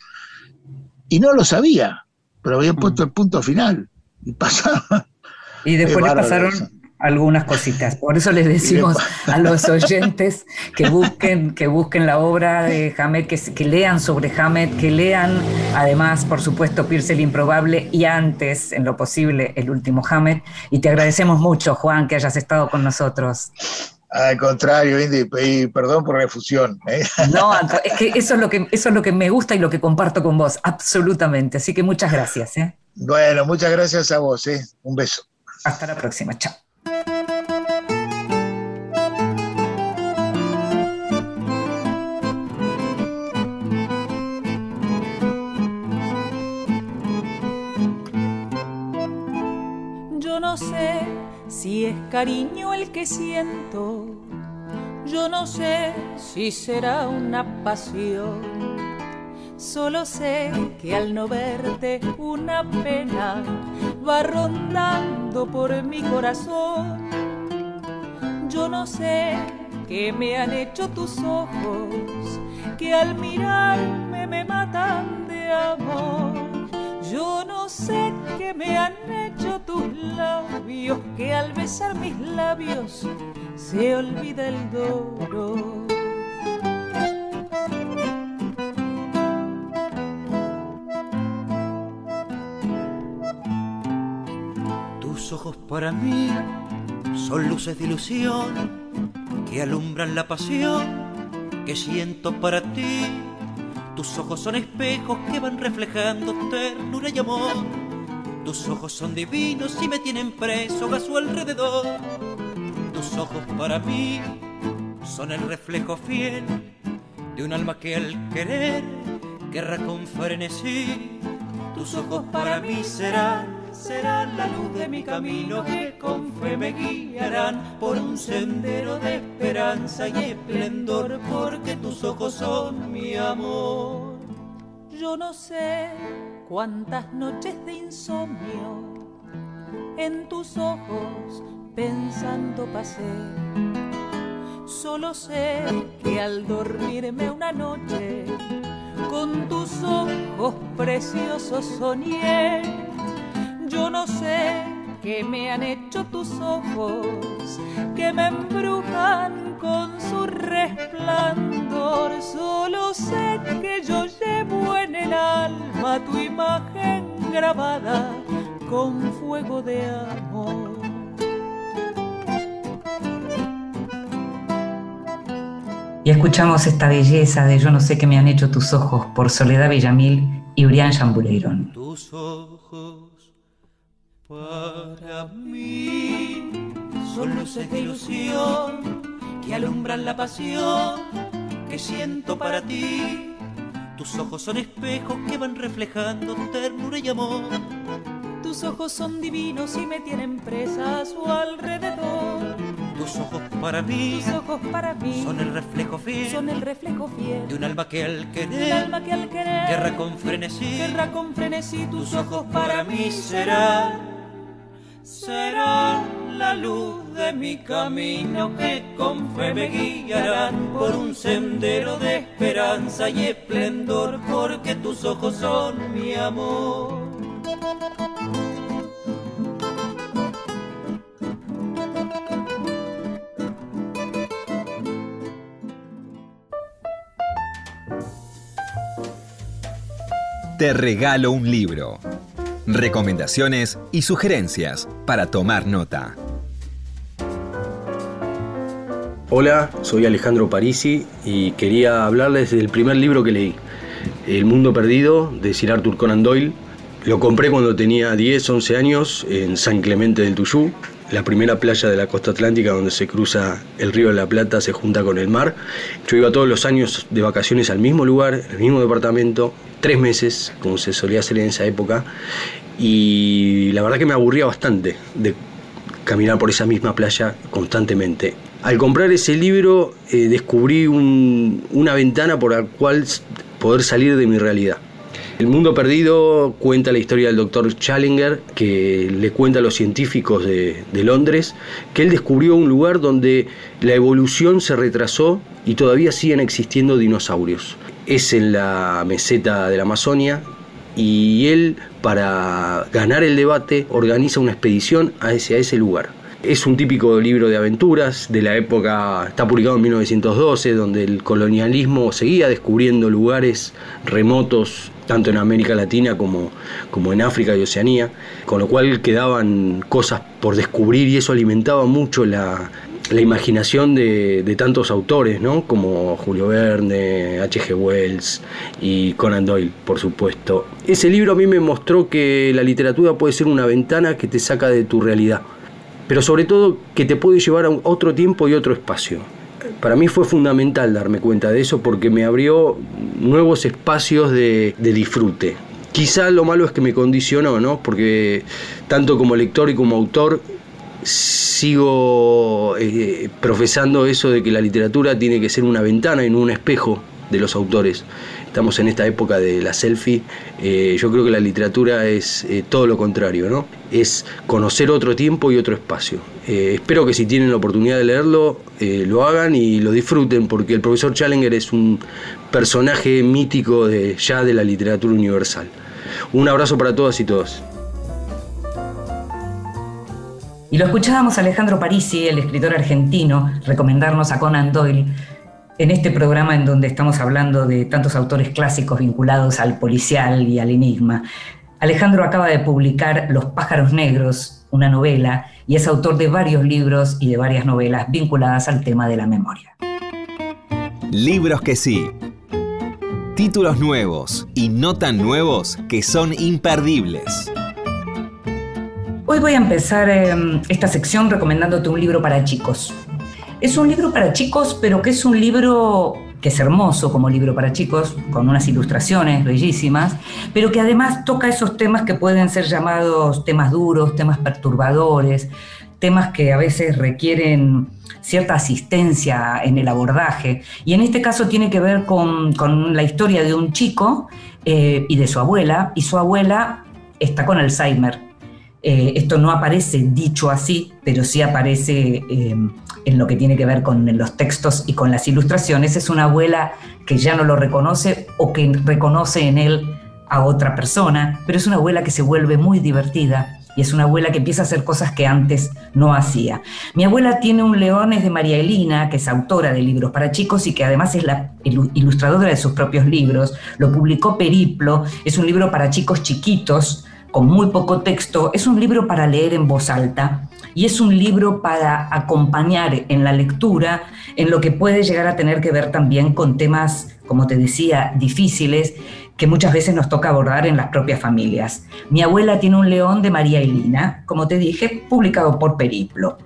y no lo sabía, pero había puesto el punto final. Y pasaba. Y después le pasaron algunas cositas. Por eso les decimos a los oyentes que busquen, que busquen la obra de Hamed, que, que lean sobre Hamed, que lean además, por supuesto, Pierce el Improbable y antes, en lo posible, el último Hamed. Y te agradecemos mucho, Juan, que hayas estado con nosotros. Al contrario, Indy, y perdón por refusión. ¿eh? No, es que eso es lo que eso es lo que me gusta y lo que comparto con vos, absolutamente. Así que muchas gracias. ¿eh? Bueno, muchas gracias a vos. ¿eh? Un beso. Hasta la próxima. Chao. Si es cariño el que siento, yo no sé si será una pasión. Solo sé que al no verte una pena va rondando por mi corazón. Yo no sé qué me han hecho tus ojos, que al mirarme me matan de amor. Yo no sé qué me han hecho tus labios, que al besar mis labios se olvida el dolor. Tus ojos para mí son luces de ilusión que alumbran la pasión que siento para ti tus ojos son espejos que van reflejando ternura y amor. Tus ojos son divinos y me tienen preso a su alrededor. Tus ojos para mí son el reflejo fiel de un alma que al querer querrá con frenesí. Tus ojos para mí serán serán la luz de mi camino que con fe me guiarán por un sendero de esperanza y esplendor, porque tus ojos son mi amor. Yo no sé cuántas noches de insomnio en tus ojos pensando pasé. Solo sé que al dormirme una noche con tus ojos preciosos soñé yo no sé qué me han hecho tus ojos, que me embrujan con su resplandor. Solo sé que yo llevo en el alma tu imagen grabada con fuego de amor. Y escuchamos esta belleza de Yo no sé qué me han hecho tus ojos por Soledad Villamil y Brian Chambuleirón. Tus ojos para mí son luces de ilusión que alumbran la pasión que siento para ti. Tus ojos son espejos que van reflejando ternura y amor. Tus ojos son divinos y me tienen presa a su alrededor. Tus ojos para mí, tus ojos para mí son el reflejo fiel, son el reflejo fiel de un alma que al querer, alma que al querer, guerra con frenesí, guerra con frenesí. Tus, tus ojos para mí serán serán la luz de mi camino que con fe me guiarán por un sendero de esperanza y esplendor, porque tus ojos son mi amor. Te regalo un libro recomendaciones y sugerencias para tomar nota. Hola, soy Alejandro Parisi y quería hablarles del primer libro que leí, El Mundo Perdido, de Sir Arthur Conan Doyle. Lo compré cuando tenía 10, 11 años en San Clemente del Tuyú, la primera playa de la costa atlántica donde se cruza el río de la Plata, se junta con el mar. Yo iba todos los años de vacaciones al mismo lugar, el mismo departamento, tres meses, como se solía hacer en esa época, y la verdad que me aburría bastante de caminar por esa misma playa constantemente. Al comprar ese libro eh, descubrí una ventana por la cual poder salir de mi realidad. El mundo perdido cuenta la historia del doctor Challenger, que le cuenta a los científicos de, de, Londres que él descubrió un lugar donde la evolución se retrasó y todavía siguen existiendo dinosaurios. Es en la meseta de la Amazonia y él, para ganar el debate, organiza una expedición a ese, a ese lugar. Es un típico libro de aventuras de la época, está publicado en 1912, donde el colonialismo seguía descubriendo lugares remotos, tanto en América Latina como, como en África y Oceanía, con lo cual quedaban cosas por descubrir y eso alimentaba mucho la, la imaginación de, tantos autores, ¿no? como Julio Verne, H.G. Wells y Conan Doyle, por supuesto. Ese libro a mí me mostró que la literatura puede ser una ventana que te saca de tu realidad pero sobre todo que te puede llevar a otro tiempo y otro espacio. Para mí fue fundamental darme cuenta de eso porque me abrió nuevos espacios de, disfrute. Quizá lo malo es que me condicionó, ¿no? Porque tanto como lector y como autor sigo eh, profesando eso de que la literatura tiene que ser una ventana y no un espejo de los autores estamos en esta época de la selfie, eh, yo creo que la literatura es eh, todo lo contrario, ¿no? Es conocer otro tiempo y otro espacio. Espero que si tienen la oportunidad de leerlo, lo hagan y lo disfruten, porque el profesor Challenger es un personaje mítico de, ya de la literatura universal. Un abrazo para todas y todos. Y lo escuchábamos Alejandro Parisi, el escritor argentino, recomendarnos a Conan Doyle en este programa en donde estamos hablando de tantos autores clásicos vinculados al policial y al enigma. Alejandro acaba de publicar Los pájaros negros, una novela, y es autor de varios libros y de varias novelas vinculadas al tema de la memoria. Libros que sí. Títulos nuevos y no tan nuevos que son imperdibles. Hoy voy a empezar em, esta sección recomendándote un libro para chicos. Es un libro para chicos, pero que es un libro que es hermoso como libro para chicos, con unas ilustraciones bellísimas, pero que además toca esos temas que pueden ser llamados temas duros, temas perturbadores, temas que a veces requieren cierta asistencia en el abordaje. Y en este caso tiene que ver con, la historia de un chico eh, y de su abuela, y su abuela está con Alzheimer. Eh, esto no aparece dicho así, pero sí aparece eh, en lo que tiene que ver con los textos y con las ilustraciones. Es una abuela que ya no lo reconoce o que reconoce en él a otra persona, pero es una abuela que se vuelve muy divertida y es una abuela que empieza a hacer cosas que antes no hacía. Mi abuela tiene un león, es de María Elina, que es autora de libros para chicos y que además es la ilustradora de sus propios libros. Lo publicó Periplo, es un libro para chicos chiquitos con muy poco texto, es un libro para leer en voz alta y es un libro para acompañar en la lectura en lo que puede llegar a tener que ver también con temas, como te decía, difíciles que muchas veces nos toca abordar en las propias familias. Mi abuela tiene un león de María Elina, como te dije, publicado por Periplo.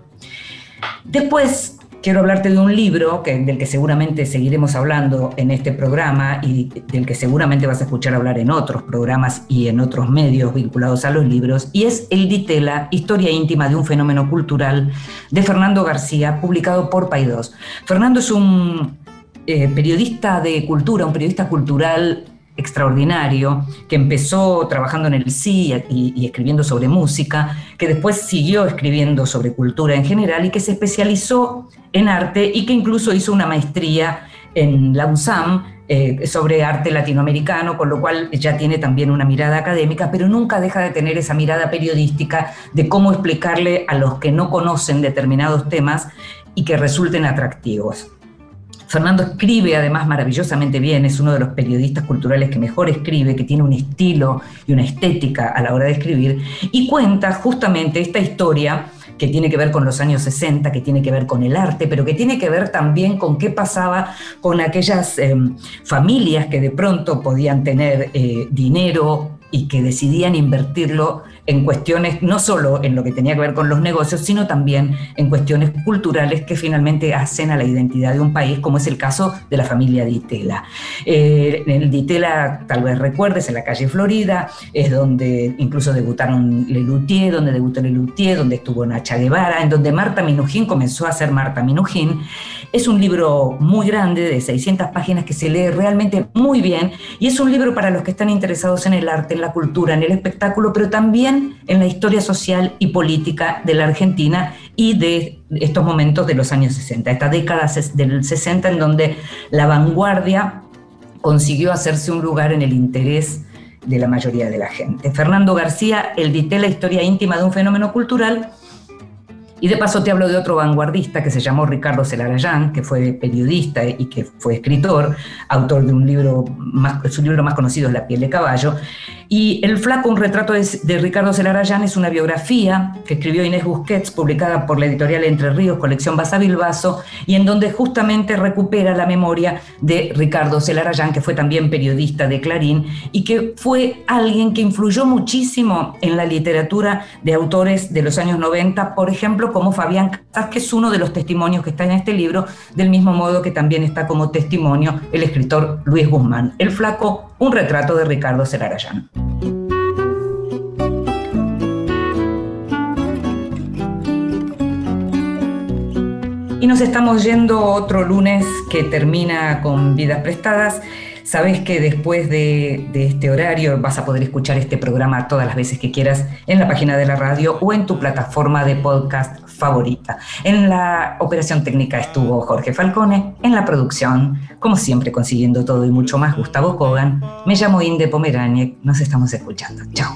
Después quiero hablarte de un libro que, del que seguramente seguiremos hablando en este programa y del que seguramente vas a escuchar hablar en otros programas y en otros medios vinculados a los libros, y es El Ditela, Historia íntima de un fenómeno cultural, de Fernando García, publicado por Paidós. Fernando es un eh, periodista de cultura, un periodista cultural extraordinario, que empezó trabajando en el sí y, escribiendo sobre música, que después siguió escribiendo sobre cultura en general y que se especializó en arte y que incluso hizo una maestría en la eh, sobre arte latinoamericano, con lo cual ya tiene también una mirada académica, pero nunca deja de tener esa mirada periodística de cómo explicarle a los que no conocen determinados temas y que resulten atractivos. Fernando escribe además maravillosamente bien, es uno de los periodistas culturales que mejor escribe, que tiene un estilo y una estética a la hora de escribir, y cuenta justamente esta historia que tiene que ver con los años 60, que tiene que ver con el arte, pero que tiene que ver también con qué pasaba con aquellas em, familias que de pronto podían tener eh, dinero y que decidían invertirlo en cuestiones, no solo en lo que tenía que ver con los negocios, sino también en cuestiones culturales que finalmente hacen a la identidad de un país, como es el caso de la familia Ditela. Eh, el Ditela, tal vez recuerdes, en la calle Florida, es donde incluso debutaron Lelutier, donde debutó Lelutier, donde estuvo Nacha Guevara, en donde Marta Minujín comenzó a ser Marta Minujín. Es un libro muy grande, de 600 páginas, que se lee realmente muy bien, y es un libro para los que están interesados en el arte, en la cultura, en el espectáculo, pero también en la historia social y política de la Argentina y de estos momentos de los años 60, esta década del 60 en donde la vanguardia consiguió hacerse un lugar en el interés de la mayoría de la gente. Fernando García edité la historia íntima de un fenómeno cultural y de paso te hablo de otro vanguardista que se llamó Ricardo Celarayán, que fue periodista y que fue escritor, autor de un libro, más, su libro más conocido es La piel de caballo, y El Flaco, un retrato de, Ricardo Celarayán, es una biografía que escribió Inés Busquets, publicada por la editorial Entre Ríos, colección Basa Bilbaso, y en donde justamente recupera la memoria de Ricardo Celarayán, que fue también periodista de Clarín y que fue alguien que influyó muchísimo en la literatura de autores de los años 90, por ejemplo, como Fabián Casas, que es uno de los testimonios que está en este libro, del mismo modo que también está como testimonio el escritor Luis Guzmán. El Flaco, un retrato de Ricardo Celarayán. Y nos estamos yendo otro lunes que termina con vidas prestadas. Sabes que después de, este horario vas a poder escuchar este programa todas las veces que quieras en la página de la radio o en tu plataforma de podcast favorita. En la operación técnica estuvo Jorge Falcone, en la producción, como siempre consiguiendo todo y mucho más, Gustavo Kogan. Me llamo Inde Pomeraniec, nos estamos escuchando. Chao.